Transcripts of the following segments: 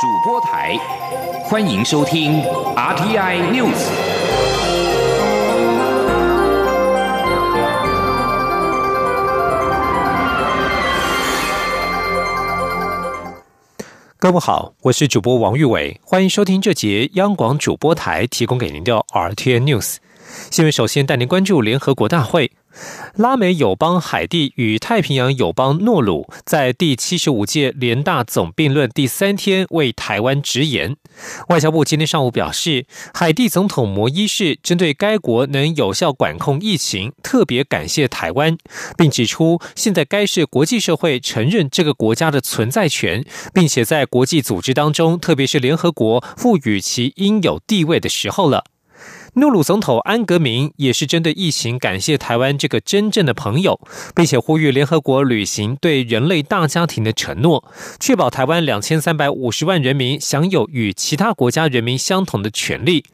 主播台，欢迎收听 RTI News。各位好，我是主播王玉伟，欢迎收听这节央广主播台提供给您的 RTI News。新闻首先带您关注联合国大会。拉美友邦海地与太平洋友邦诺鲁在第七十五届联大总辩论第三天为台湾直言。外交部今天上午表示，海地总统摩伊士针对该国能有效管控疫情，特别感谢台湾，并指出，现在该是国际社会承认这个国家的存在权，并且在国际组织当中，特别是联合国赋予其应有地位的时候了。诺鲁总统安格明也是针对疫情感谢台湾这个真正的朋友，并且呼吁联合国履行对人类大家庭的承诺，确保台湾两千三百五十万人民享有与其他国家人民相同的权利。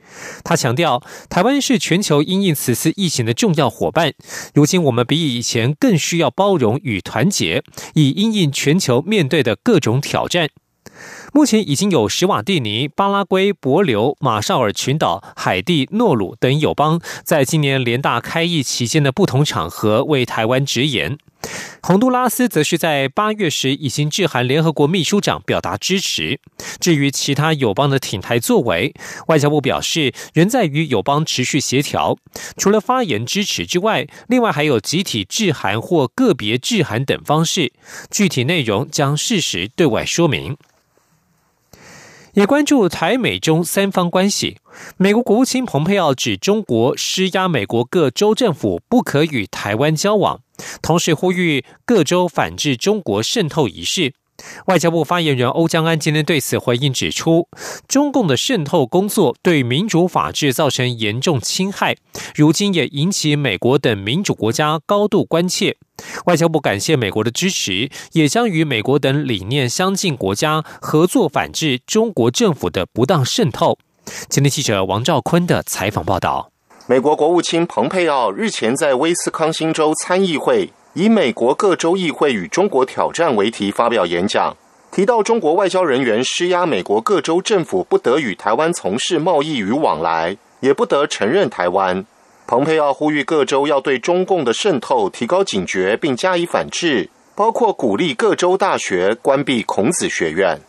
他强调，台湾是全球因应此次疫情的重要伙伴，如今我们比以前更需要包容与团结，以因应全球面对的各种挑战。目前已经有史瓦蒂尼、巴拉圭、帛琉、马绍尔群岛、海地、诺鲁等友邦，在今年联大开议期间的不同场合为台湾直言。洪都拉斯则是在八月时已经致函联合国秘书长表达支持。至于其他友邦的挺台作为，外交部表示仍在与友邦持续协调。除了发言支持之外，另外还有集体致函或个别致函等方式，具体内容将适时对外说明。也关注台美中三方关系。美国国务卿蓬佩奥指中国施压美国各州政府不可与台湾交往，同时呼吁各州反制中国渗透一事。外交部发言人欧江安今天对此回应指出，中共的渗透工作对民主法治造成严重侵害，如今也引起美国等民主国家高度关切。外交部感谢美国的支持，也将与美国等理念相近国家合作反制中国政府的不当渗透。今天记者王兆坤的采访报道：美国国务卿蓬佩奥日前在威斯康星州参议会。以“美国各州议会与中国挑战”为题发表演讲，提到中国外交人员施压美国各州政府不得与台湾从事贸易与往来，也不得承认台湾。蓬佩奥呼吁各州要对中共的渗透提高警觉，并加以反制，包括鼓励各州大学关闭孔子学院。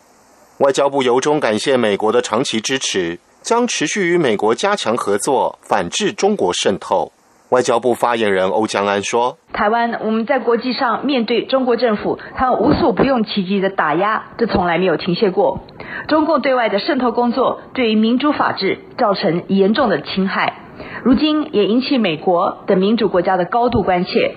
外交部由衷感谢美国的长期支持，将持续与美国加强合作，反制中国渗透。外交部发言人欧江安说：“台湾我们在国际上面对中国政府，他无所不用其极的打压，这从来没有停歇过。中共对外的渗透工作，对于民主法治造成严重的侵害，如今也引起美国等民主国家的高度关切。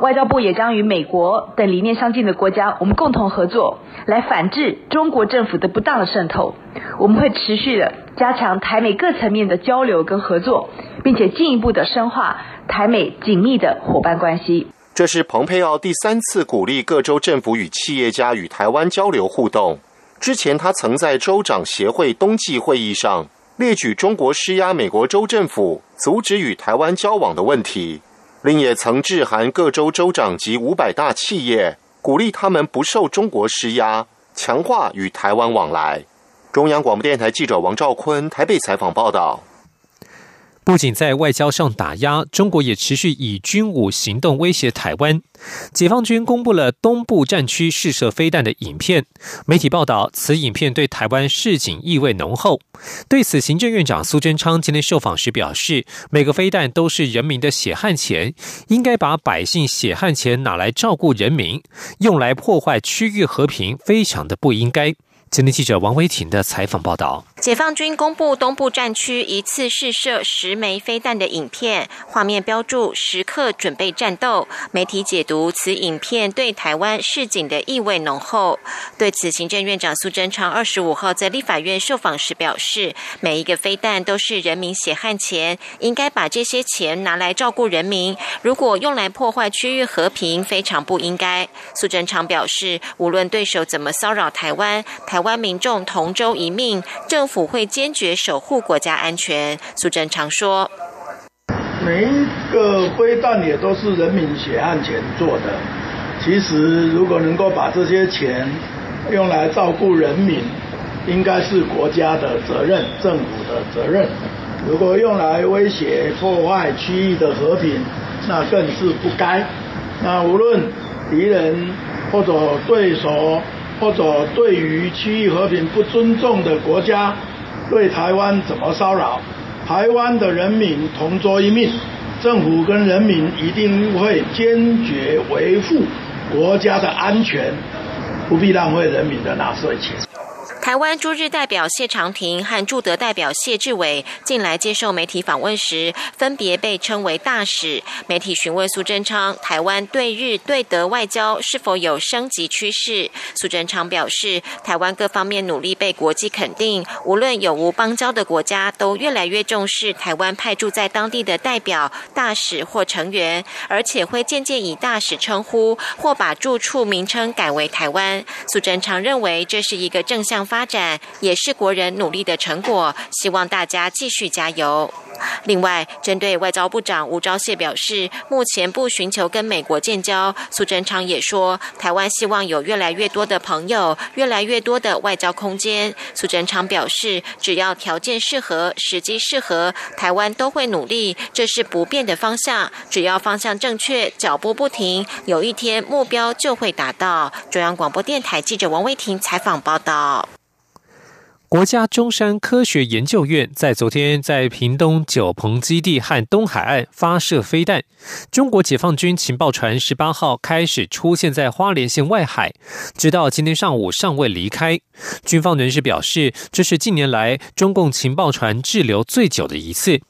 外交部也将与美国等理念相近的国家，我们共同合作，来反制中国政府的不当的渗透。我们会持续的。”加强台美各层面的交流跟合作，并且进一步的深化台美紧密的伙伴关系。这是蓬佩奥第三次鼓励各州政府与企业家与台湾交流互动。之前，他曾在州长协会冬季会议上列举中国施压美国州政府阻止与台湾交往的问题，另也曾致函各州州长及五百大企业，鼓励他们不受中国施压，强化与台湾往来。中央广播电台记者王兆坤台北采访报道。不仅在外交上打压，中国也持续以军武行动威胁台湾。解放军公布了东部战区试射飞弹的影片，媒体报道，此影片对台湾示警意味浓厚。对此，行政院长苏贞昌今天受访时表示，每个飞弹都是人民的血汗钱，应该把百姓血汗钱拿来照顾人民，用来破坏区域和平，非常的不应该。今天记者王维婷的采访报道。解放军公布东部战区一次试射十枚飞弹的影片，画面标注“时刻准备战斗”。媒体解读此影片对台湾示警的意味浓厚。对此，行政院长苏贞昌二十五号在立法院受访时表示：“每一个飞弹都是人民血汗钱，应该把这些钱拿来照顾人民。如果用来破坏区域和平，非常不应该。”苏贞昌表示：“无论对手怎么骚扰台湾，台台湾民众同舟一命，政。”府会坚决守护国家安全。苏贞常说：“每一个飞弹也都是人民血汗钱做的。其实，如果能够把这些钱用来照顾人民，应该是国家的责任、政府的责任。如果用来威胁、破坏区域的和平，那更是不该。那无论敌人或者对手，或者对于区域和平不尊重的国家，对台湾怎么骚扰，台湾的人民同桌一命，政府跟人民一定会坚决维护国家的安全，不必浪费人民的纳税钱。台湾驻日代表谢长廷和驻德代表谢志伟近来接受媒体访问时，分别被称为大使。媒体询问苏贞昌，台湾对日对德外交是否有升级趋势？苏贞昌表示，台湾各方面努力被国际肯定，无论有无邦交的国家，都越来越重视台湾派驻在当地的代表、大使或成员，而且会渐渐以大使称呼，或把住处名称改为台湾。苏贞昌认为这是一个正向。发展也是国人努力的成果，希望大家继续加油。另外，针对外交部长吴钊燮表示，目前不寻求跟美国建交。苏贞昌也说，台湾希望有越来越多的朋友，越来越多的外交空间。苏贞昌表示，只要条件适合、时机适合，台湾都会努力，这是不变的方向。只要方向正确，脚步不停，有一天目标就会达到。中央广播电台记者王威婷采访报道。国家中山科学研究院在昨天在屏东九鹏基地和东海岸发射飞弹。中国解放军情报船十八号开始出现在花莲县外海，直到今天上午尚未离开。军方人士表示，这是近年来中共情报船滞留最久的一次。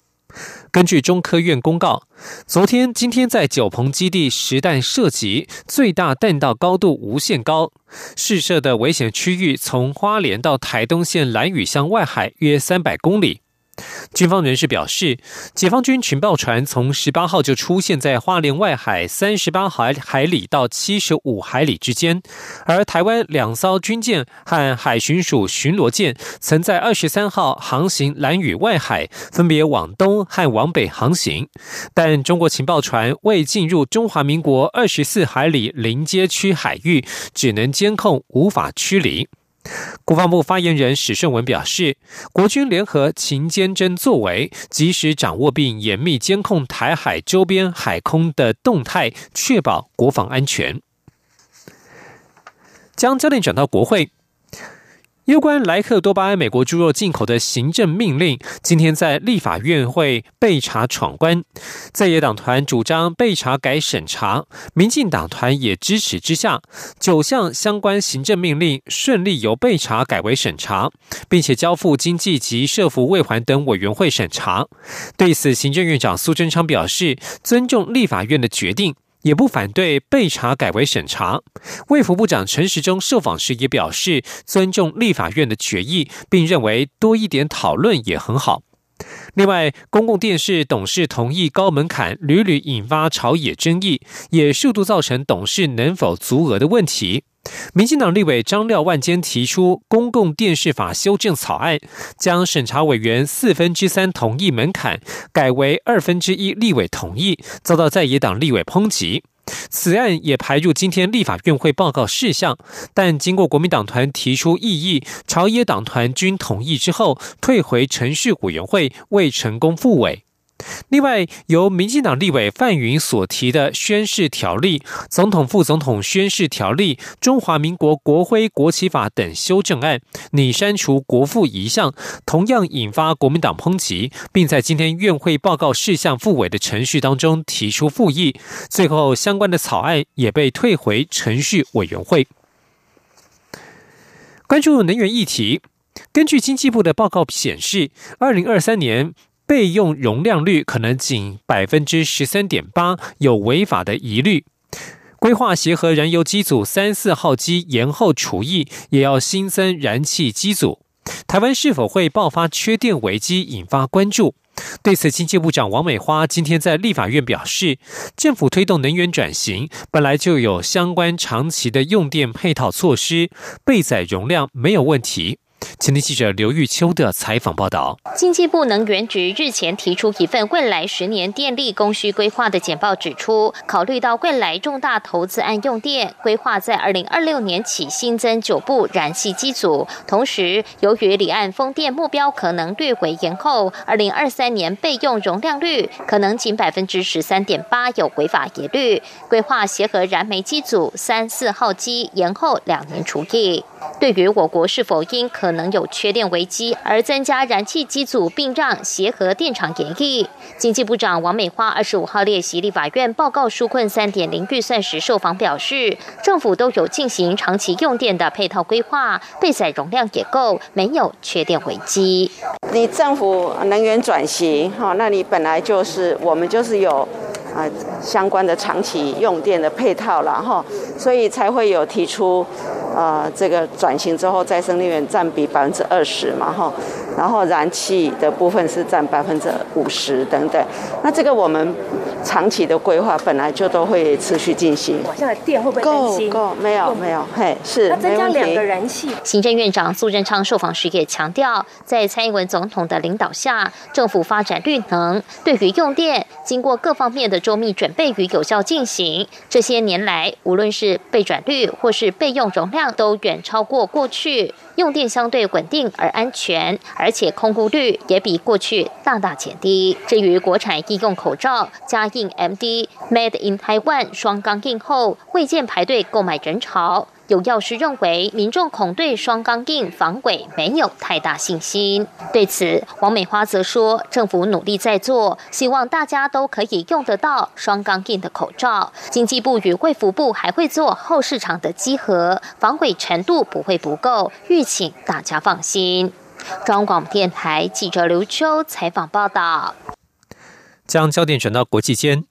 根据中科院公告，昨天、今天在九鹏基地实弹射击，最大弹道高度无限高，试射的危险区域从花莲到台东县兰屿乡外海约三百公里。军方人士表示，解放军情报船从十八号就出现在花莲外海三十八海海里到七十五海里之间，而台湾两艘军舰和海巡署巡逻舰曾在二十三号航行蓝屿外海，分别往东和往北航行，但中国情报船未进入中华民国二十四海里临街区海域，只能监控，无法驱离。国防部发言人史顺文表示，国军联合勤监侦作为，及时掌握并严密监控台海周边海空的动态，确保国防安全。将焦点转到国会。有关莱克多巴胺美国猪肉进口的行政命令，今天在立法院会被查闯关，在野党团主张被查改审查，民进党团也支持之下，九项相关行政命令顺利由被查改为审查，并且交付经济及社服未还等委员会审查。对此，行政院长苏贞昌表示，尊重立法院的决定。也不反对被查改为审查。卫福部长陈时中受访时也表示尊重立法院的决议，并认为多一点讨论也很好。另外，公共电视董事同意高门槛屡屡引发朝野争议，也数度造成董事能否足额的问题。民进党立委张廖万坚提出《公共电视法》修正草案，将审查委员四分之三同意门槛改为二分之一立委同意，遭到在野党立委抨击。此案也排入今天立法院会报告事项，但经过国民党团提出异议，朝野党团均同意之后，退回程序委员会，未成功复委。另外，由民进党立委范云所提的宣誓条例、总统副总统宣誓条例、中华民国国徽国旗法等修正案，拟删除国父遗像，同样引发国民党抨击，并在今天院会报告事项复委的程序当中提出复议，最后相关的草案也被退回程序委员会。关注能源议题，根据经济部的报告显示，二零二三年。备用容量率可能仅百分之十三点八，有违法的疑虑。规划协和燃油机组三四号机延后除役，也要新增燃气机组。台湾是否会爆发缺电危机，引发关注。对此，经济部长王美花今天在立法院表示，政府推动能源转型，本来就有相关长期的用电配套措施，备载容量没有问题。前天记者刘玉秋的采访报道：经济部能源局日前提出一份未来十年电力供需规划的简报，指出，考虑到未来重大投资案用电规划在二零二六年起新增九部燃气机组，同时由于离岸风电目标可能略为延后，二零二三年备用容量率可能仅百分之十三点八有违法疑虑，规划协和燃煤机组三四号机延后两年除役。对于我国是否因可能有缺电危机而增加燃气机组，并让协和电厂延役，经济部长王美花二十五号列席立法院报告纾困三点零预算时受访表示，政府都有进行长期用电的配套规划，备载容量也够，没有缺电危机。你政府能源转型，哈，那你本来就是我们就是有啊相关的长期用电的配套了，哈，所以才会有提出。啊，这个转型之后，再生能源占比百分之二十嘛，哈，然后燃气的部分是占百分之五十等等。那这个我们长期的规划本来就都会持续进行。现在电会不会够够？没有没有，嘿，是。那增加两个燃气。行政院长苏贞昌受访时也强调，在蔡英文总统的领导下，政府发展绿能，对于用电，经过各方面的周密准备与有效进行。这些年来，无论是备转率或是备用容量。都远超过过去，用电相对稳定而安全，而且空污率也比过去大大减低。至于国产医用口罩，加印 MD Made in Taiwan 双钢印后，未见排队购买人潮。有药师认为，民众恐对双钢印防伪没有太大信心。对此，王美花则说，政府努力在做，希望大家都可以用得到双钢印的口罩。经济部与卫福部还会做后市场的稽核，防伪程度不会不够，欲请大家放心。中广电台记者刘秋采访报道。将焦点转到国际间。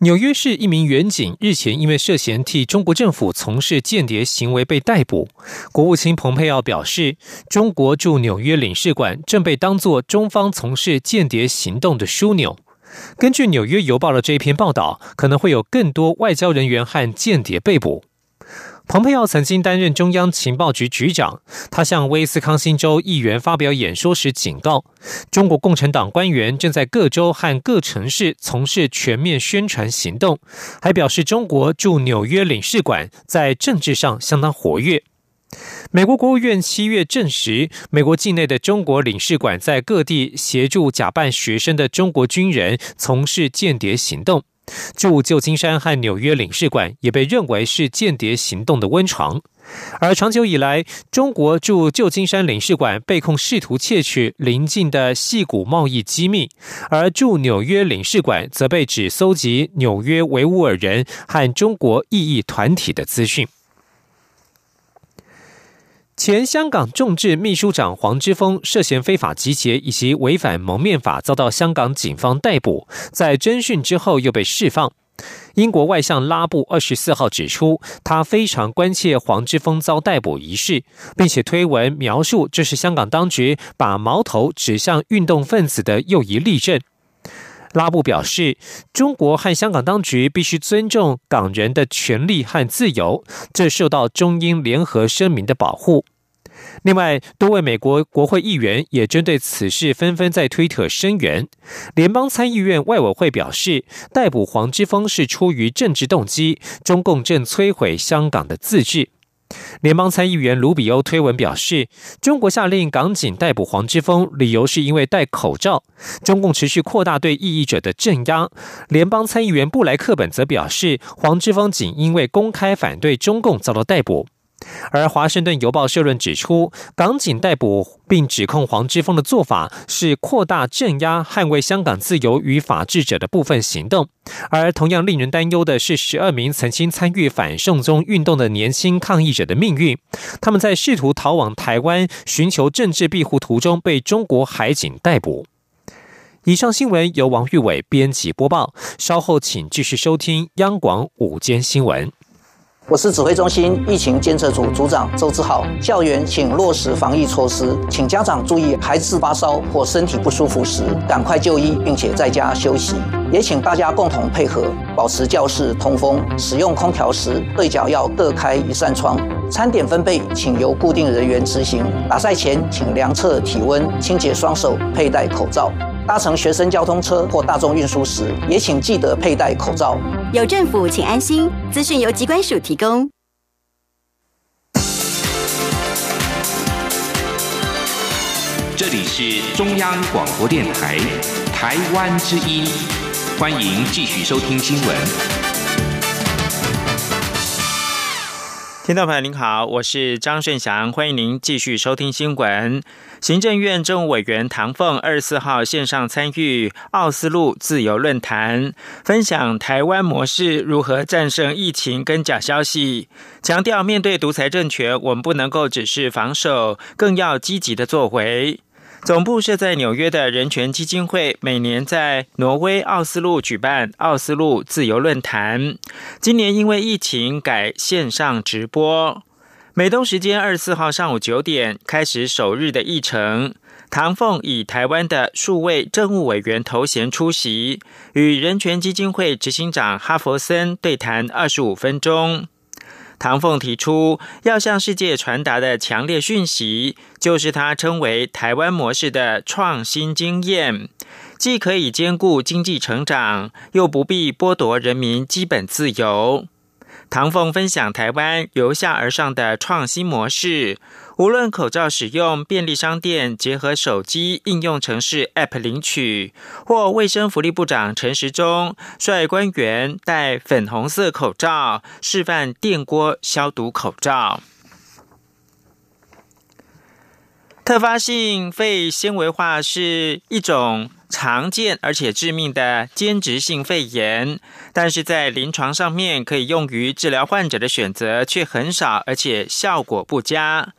纽约市一名远警日前因为涉嫌替中国政府从事间谍行为被逮捕。国务卿蓬佩奥表示，中国驻纽约领事馆正被当作中方从事间谍行动的枢纽。根据《纽约邮报》的这一篇报道，可能会有更多外交人员和间谍被捕。蓬佩奥曾经担任中央情报局局长，他向威斯康星州议员发表演说时警告，中国共产党官员正在各州和各城市从事全面宣传行动，还表示中国驻纽约领事馆在政治上相当活跃。美国国务院七月证实，美国境内的中国领事馆在各地协助假扮学生的中国军人从事间谍行动。驻旧金山和纽约领事馆也被认为是间谍行动的温床，而长久以来，中国驻旧金山领事馆被控试图窃取邻近的细谷贸易机密，而驻纽约领事馆则被指搜集纽约维吾尔人和中国异议团体的资讯。前香港众志秘书长黄之锋涉嫌非法集结以及违反蒙面法，遭到香港警方逮捕，在侦讯之后又被释放。英国外相拉布二十四号指出，他非常关切黄之锋遭逮捕一事，并且推文描述这是香港当局把矛头指向运动分子的又一例证。拉布表示，中国和香港当局必须尊重港人的权利和自由，这受到中英联合声明的保护。另外，多位美国国会议员也针对此事纷纷在推特声援。联邦参议院外委会表示，逮捕黄之锋是出于政治动机，中共正摧毁香港的自治。联邦参议员卢比欧推文表示，中国下令港警逮捕黄之锋，理由是因为戴口罩。中共持续扩大对异议者的镇压。联邦参议员布莱克本则表示，黄之锋仅因为公开反对中共遭到逮捕。而《华盛顿邮报》社论指出，港警逮捕并指控黄之锋的做法是扩大镇压、捍卫香港自由与法治者的部分行动。而同样令人担忧的是，十二名曾经参与反送中运动的年轻抗议者的命运。他们在试图逃往台湾寻求政治庇护途中，被中国海警逮捕。以上新闻由王玉伟编辑播报。稍后请继续收听央广午间新闻。我是指挥中心疫情监测组组长周志浩。校园请落实防疫措施，请家长注意，孩子发烧或身体不舒服时，赶快就医，并且在家休息。也请大家共同配合，保持教室通风。使用空调时，对角要各开一扇窗。餐点分配请由固定人员执行。打赛前请量测体温、清洁双手、佩戴口罩。搭乘学生交通车或大众运输时，也请记得佩戴口罩。有政府，请安心。资讯由机关署提供。这里是中央广播电台台湾之音，欢迎继续收听新闻。听众朋友您好，我是张顺祥，欢迎您继续收听新闻。行政院政务委员唐凤二十四号线上参与奥斯陆自由论坛，分享台湾模式如何战胜疫情跟假消息，强调面对独裁政权，我们不能够只是防守，更要积极的作为。总部设在纽约的人权基金会每年在挪威奥斯陆举办奥斯陆自由论坛，今年因为疫情改线上直播。美东时间二十四号上午九点开始首日的议程，唐凤以台湾的数位政务委员头衔出席，与人权基金会执行长哈佛森对谈二十五分钟。唐凤提出要向世界传达的强烈讯息，就是他称为台湾模式的创新经验，既可以兼顾经济成长，又不必剥夺人民基本自由。唐凤分享台湾由下而上的创新模式，无论口罩使用便利商店结合手机应用程式 App 领取，或卫生福利部长陈时中率官员戴粉红色口罩示范电锅消毒口罩。特发性肺纤维化是一种。常见而且致命的间质性肺炎，但是在临床上面可以用于治疗患者的选择却很少，而且效果不佳。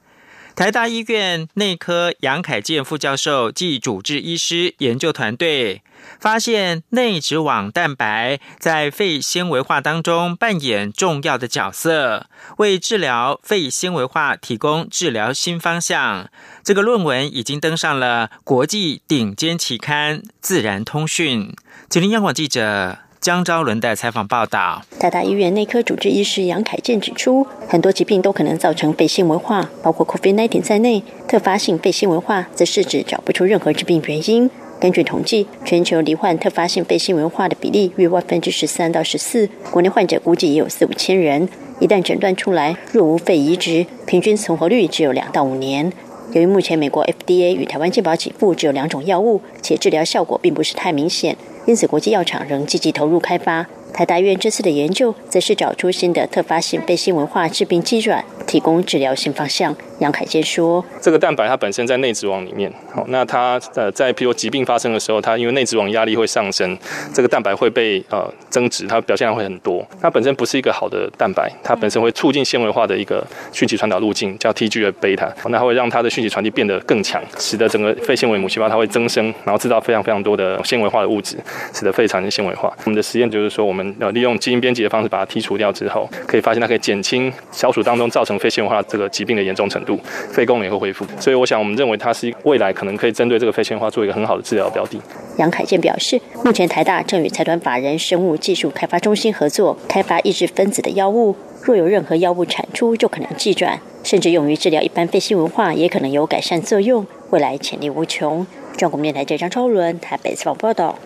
台大医院内科杨凯健副教授暨主治医师研究团队发现，内质网蛋白在肺纤维化当中扮演重要的角色，为治疗肺纤维化提供治疗新方向。这个论文已经登上了国际顶尖期刊《自然通讯》。吉林央广记者。江昭伦的采访报道：台大医院内科主治医师杨凯健指出，很多疾病都可能造成肺纤维化，包括 COVID-19 在内。特发性肺纤维化则是指找不出任何致病原因。根据统计，全球罹患特发性肺纤维化的比例约万分之十三到十四，国内患者估计也有四五千人。一旦诊断出来，若无肺移植，平均存活率只有两到五年。由于目前美国 FDA 与台湾健保给付只有两种药物，且治疗效果并不是太明显。因此，国际药厂仍积极投入开发。台大院这次的研究，则是找出新的特发性肺新文化致病基转，提供治疗新方向。杨凯健说：“这个蛋白它本身在内质网里面，好，那它呃在譬如疾病发生的时候，它因为内质网压力会上升，这个蛋白会被呃增值，它表现量会很多。它本身不是一个好的蛋白，它本身会促进纤维化的一个讯息传导路径，叫 TGF 贝塔，那会让它的讯息传递变得更强，使得整个肺纤维母细胞它会增生，然后制造非常非常多的纤维化的物质，使得肺产生纤维化。我们的实验就是说，我们呃利用基因编辑的方式把它剔除掉之后，可以发现它可以减轻小鼠当中造成肺纤维化这个疾病的严重程度。肺功能也会恢复，所以我想，我们认为它是未来可能可以针对这个肺纤维化做一个很好的治疗标的。杨凯健表示，目前台大正与财团法人生物技术开发中心合作，开发抑制分子的药物。若有任何药物产出，就可能寄转，甚至用于治疗一般肺纤维化，也可能有改善作用，未来潜力无穷。中国电台记者张超伦台北采访报道。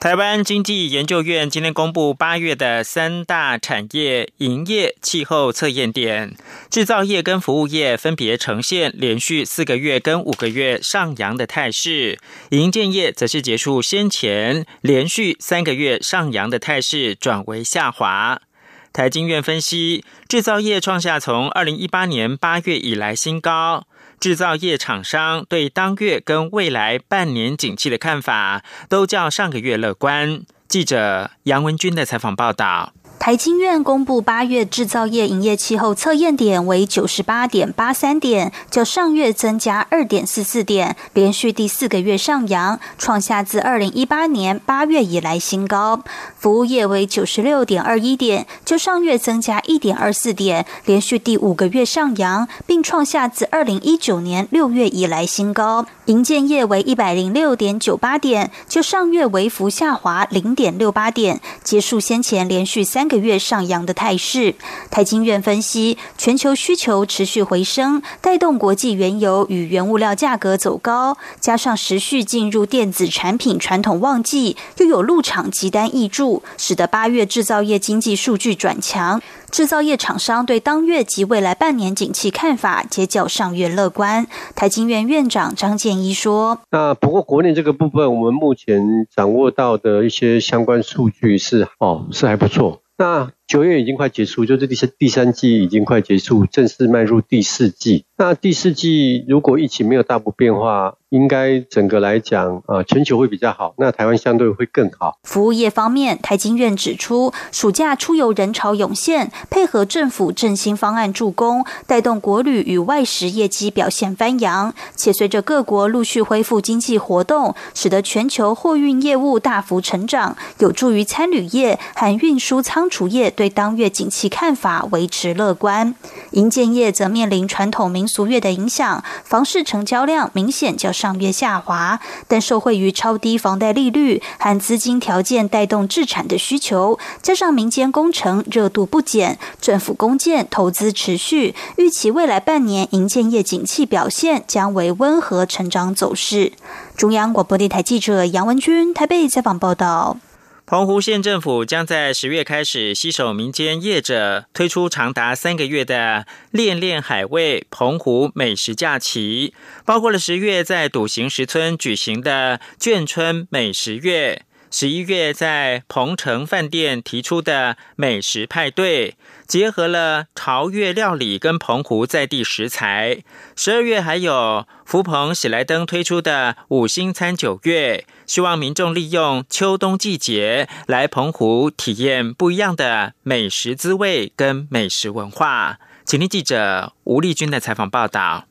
台湾经济研究院今天公布八月的三大产业营业气候测验点，制造业跟服务业分别呈现连续四个月跟五个月上扬的态势，营建业则是结束先前连续三个月上扬的态势，转为下滑。台经院分析，制造业创下从二零一八年八月以来新高。制造业厂商对当月跟未来半年景气的看法，都较上个月乐观。记者杨文军的采访报道。台经院公布八月制造业营业气候测验点为九十八点八三点，较上月增加二点四四点，连续第四个月上扬，创下自二零一八年八月以来新高。服务业为九十六点二一点，较上月增加一点二四点，连续第五个月上扬，并创下自二零一九年六月以来新高。营建业为一百零六点九八点，就上月微幅下滑零点六八点，结束先前连续三。个月上扬的态势，台经院分析，全球需求持续回升，带动国际原油与原物料价格走高，加上持续进入电子产品传统旺季，又有入场急单挹注，使得八月制造业经济数据转强。制造业厂商对当月及未来半年景气看法，皆较上月乐观。台经院院长张建一说：“那不过国内这个部分，我们目前掌握到的一些相关数据是，哦，是还不错。”那九月已经快结束，就是第三第三季已经快结束，正式迈入第四季。那第四季如果疫情没有大幅变化，应该整个来讲，呃，全球会比较好。那台湾相对会更好。服务业方面，台经院指出，暑假出游人潮涌现，配合政府振兴方案助攻，带动国旅与外食业绩表现翻扬。且随着各国陆续恢复经济活动，使得全球货运业务大幅成长，有助于餐旅业和运输仓储业对当月景气看法维持乐观。营建业则面临传统民俗月的影响，房市成交量明显较上月下滑，但受惠于超低房贷利率和资金条件带动制产的需求，加上民间工程热度不减，政府公建投资持续，预期未来半年营建业景气表现将为温和成长走势。中央广播电台记者杨文君台北采访报道。澎湖县政府将在十月开始携手民间业者，推出长达三个月的“恋恋海味”澎湖美食假期，包括了十月在笃行石村举行的眷村美食月，十一月在鹏城饭店提出的美食派对。结合了潮粤料理跟澎湖在地食材，十二月还有福朋喜来登推出的五星餐九月，希望民众利用秋冬季节来澎湖体验不一样的美食滋味跟美食文化。请听记者吴丽君的采访报道。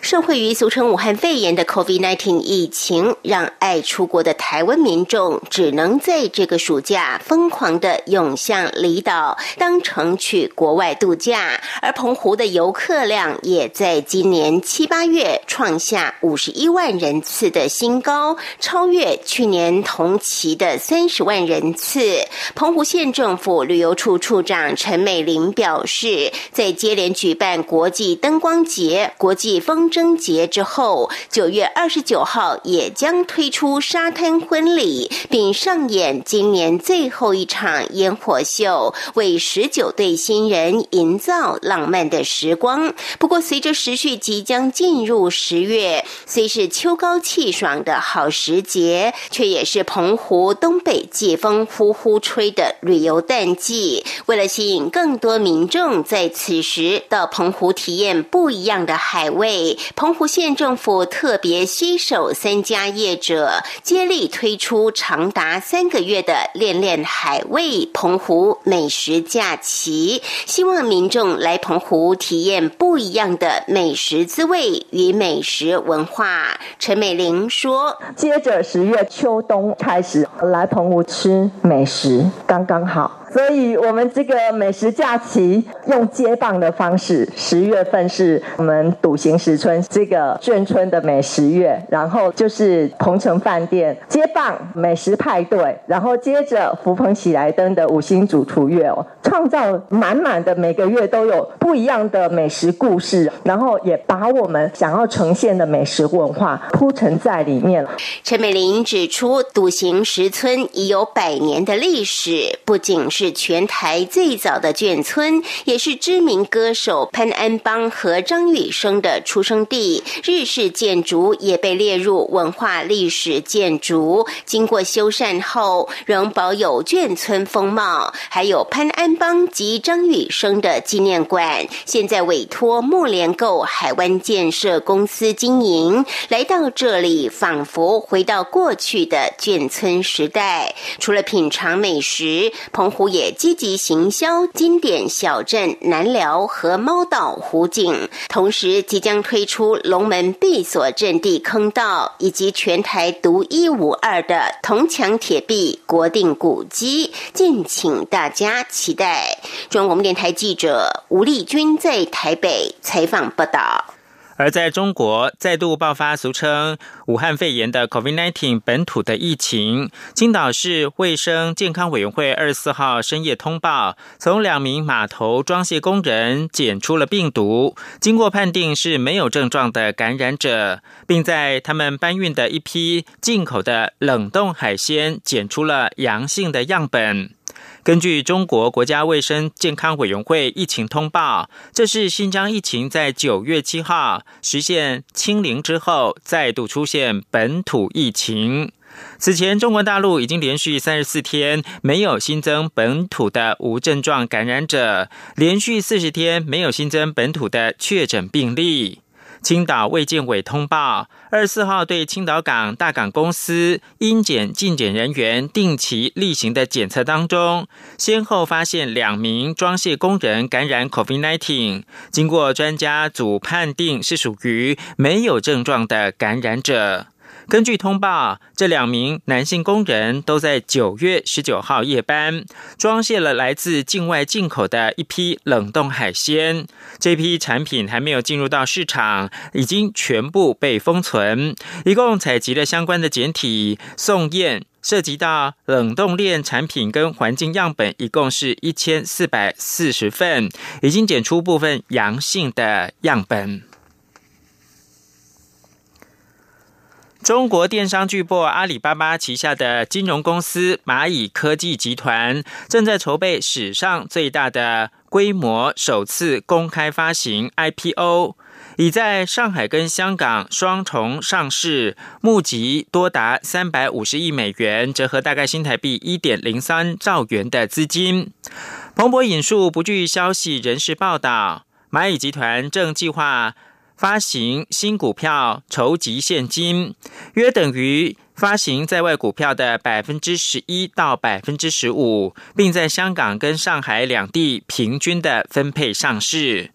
受惠于俗称武汉肺炎的 COVID-19 疫情，让爱出国的台湾民众只能在这个暑假疯狂的涌向离岛，当成去国外度假。而澎湖的游客量也在今年七八月创下五十一万人次的新高，超越去年同期的三十万人次。澎湖县政府旅游处处长陈美玲表示，在接连举办国际灯光节、国际风筝节之后，九月二十九号也将推出沙滩婚礼，并上演今年最后一场烟火秀，为十九对新人营造浪漫的时光。不过，随着时序即将进入十月，虽是秋高气爽的好时节，却也是澎湖东北季风呼呼吹的旅游淡季。为了吸引更多民众在此时到澎湖体验不一样的海味。澎湖县政府特别携手三家业者，接力推出长达三个月的“恋恋海味”澎湖美食假期，希望民众来澎湖体验不一样的美食滋味与美食文化。陈美玲说：“接着十月秋冬开始来澎湖吃美食，刚刚好。”所以，我们这个美食假期用接棒的方式，十月份是我们笃行石村这个眷村的美食月，然后就是鹏城饭店接棒美食派对，然后接着福朋喜来登的五星主厨月哦，创造满满的每个月都有不一样的美食故事，然后也把我们想要呈现的美食文化铺陈在里面。陈美玲指出，笃行石村已有百年的历史，不仅是是。全台最早的眷村，也是知名歌手潘安邦和张雨生的出生地。日式建筑也被列入文化历史建筑。经过修缮后，仍保有眷村风貌。还有潘安邦及张雨生的纪念馆，现在委托木联购海湾建设公司经营。来到这里，仿佛回到过去的眷村时代。除了品尝美食，澎湖。也积极行销经典小镇南寮和猫岛湖景，同时即将推出龙门闭锁阵地坑道，以及全台独一无二的铜墙铁壁国定古迹，敬请大家期待。中央广播电台记者吴丽君在台北采访报道。而在中国再度爆发俗称武汉肺炎的 COVID-19 本土的疫情，青岛市卫生健康委员会二十四号深夜通报，从两名码头装卸工人检出了病毒，经过判定是没有症状的感染者，并在他们搬运的一批进口的冷冻海鲜检出了阳性的样本。根据中国国家卫生健康委员会疫情通报，这是新疆疫情在九月七号实现清零之后，再度出现本土疫情。此前，中国大陆已经连续三十四天没有新增本土的无症状感染者，连续四十天没有新增本土的确诊病例。青岛卫健委通报，二十四号对青岛港大港公司应检进检人员定期例行的检测当中，先后发现两名装卸工人感染 COVID-19，经过专家组判定是属于没有症状的感染者。根据通报，这两名男性工人都在九月十九号夜班，装卸了来自境外进口的一批冷冻海鲜。这批产品还没有进入到市场，已经全部被封存。一共采集了相关的检体送验，涉及到冷冻链产品跟环境样本，一共是一千四百四十份，已经检出部分阳性的样本。中国电商巨擘阿里巴巴旗下的金融公司蚂蚁科技集团正在筹备史上最大的规模首次公开发行 IPO，已在上海跟香港双重上市，募集多达三百五十亿美元，折合大概新台币一点零三兆元的资金。彭博引述不具消息人士报道，蚂蚁集团正计划。发行新股票筹集现金，约等于发行在外股票的百分之十一到百分之十五，并在香港跟上海两地平均的分配上市。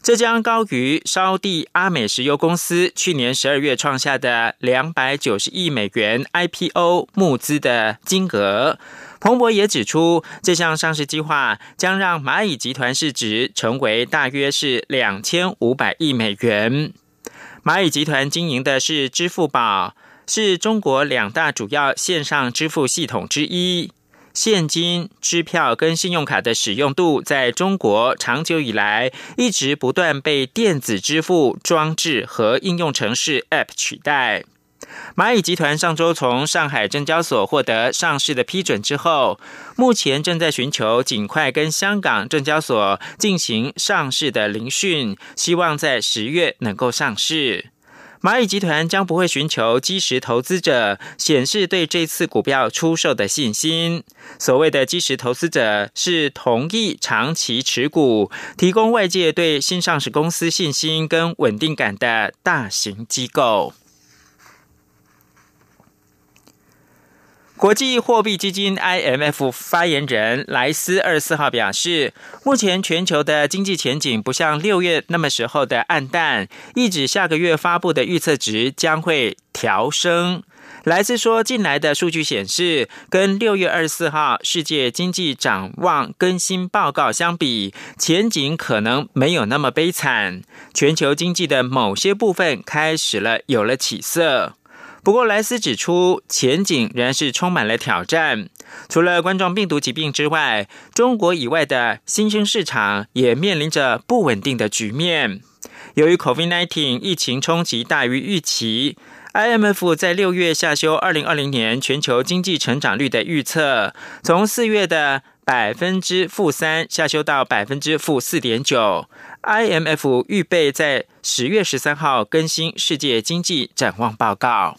这将高于烧地阿美石油公司去年十二月创下的两百九十亿美元 IPO 募资的金额。彭博也指出，这项上市计划将让蚂蚁集团市值成为大约是两千五百亿美元。蚂蚁集团经营的是支付宝，是中国两大主要线上支付系统之一。现金、支票跟信用卡的使用度在中国长久以来一直不断被电子支付装置和应用程式 App 取代。蚂蚁集团上周从上海证交所获得上市的批准之后，目前正在寻求尽快跟香港证交所进行上市的聆讯，希望在十月能够上市。蚂蚁集团将不会寻求基石投资者，显示对这次股票出售的信心。所谓的基石投资者是同意长期持股，提供外界对新上市公司信心跟稳定感的大型机构。国际货币基金 IMF 发言人莱斯二十四号表示，目前全球的经济前景不像六月那么时候的暗淡，一指下个月发布的预测值将会调升。莱斯说，近来的数据显示，跟六月二十四号世界经济展望更新报告相比，前景可能没有那么悲惨，全球经济的某些部分开始了有了起色。不过，莱斯指出，前景仍然是充满了挑战。除了冠状病毒疾病之外，中国以外的新兴市场也面临着不稳定的局面。由于 COVID-19 疫情冲击大于预期，IMF 在六月下修2020年全球经济成长率的预测，从四月的百分之负三下修到百分之负四点九。IMF 预备在十月十三号更新世界经济展望报告。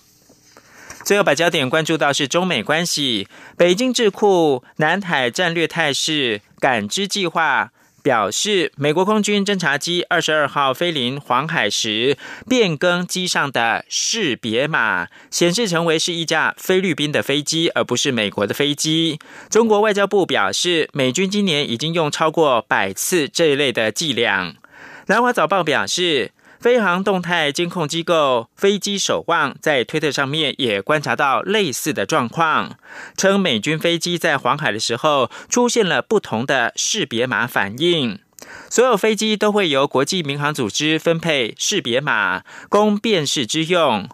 最后把焦点关注到是中美关系，北京智库南海战略态势感知计划表示，美国空军侦察机二十二号飞临黄海时，变更机上的识别码，显示成为是一架菲律宾的飞机，而不是美国的飞机。中国外交部表示，美军今年已经用超过百次这一类的伎俩。南华早报表示。飞航动态监控机构飞机守望在推特上面也观察到类似的状况，称美军飞机在黄海的时候出现了不同的识别码反应。所有飞机都会由国际民航组织分配识别码，供辨识之用。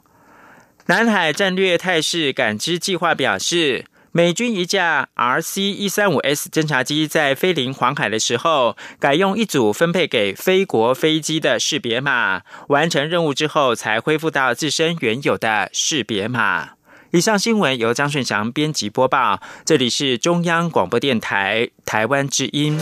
南海战略态势感知计划表示。美军一架 RC 一三五 S 侦察机在飞临黄海的时候，改用一组分配给非国飞机的识别码，完成任务之后才恢复到自身原有的识别码。以上新闻由张顺祥编辑播报，这里是中央广播电台台湾之音。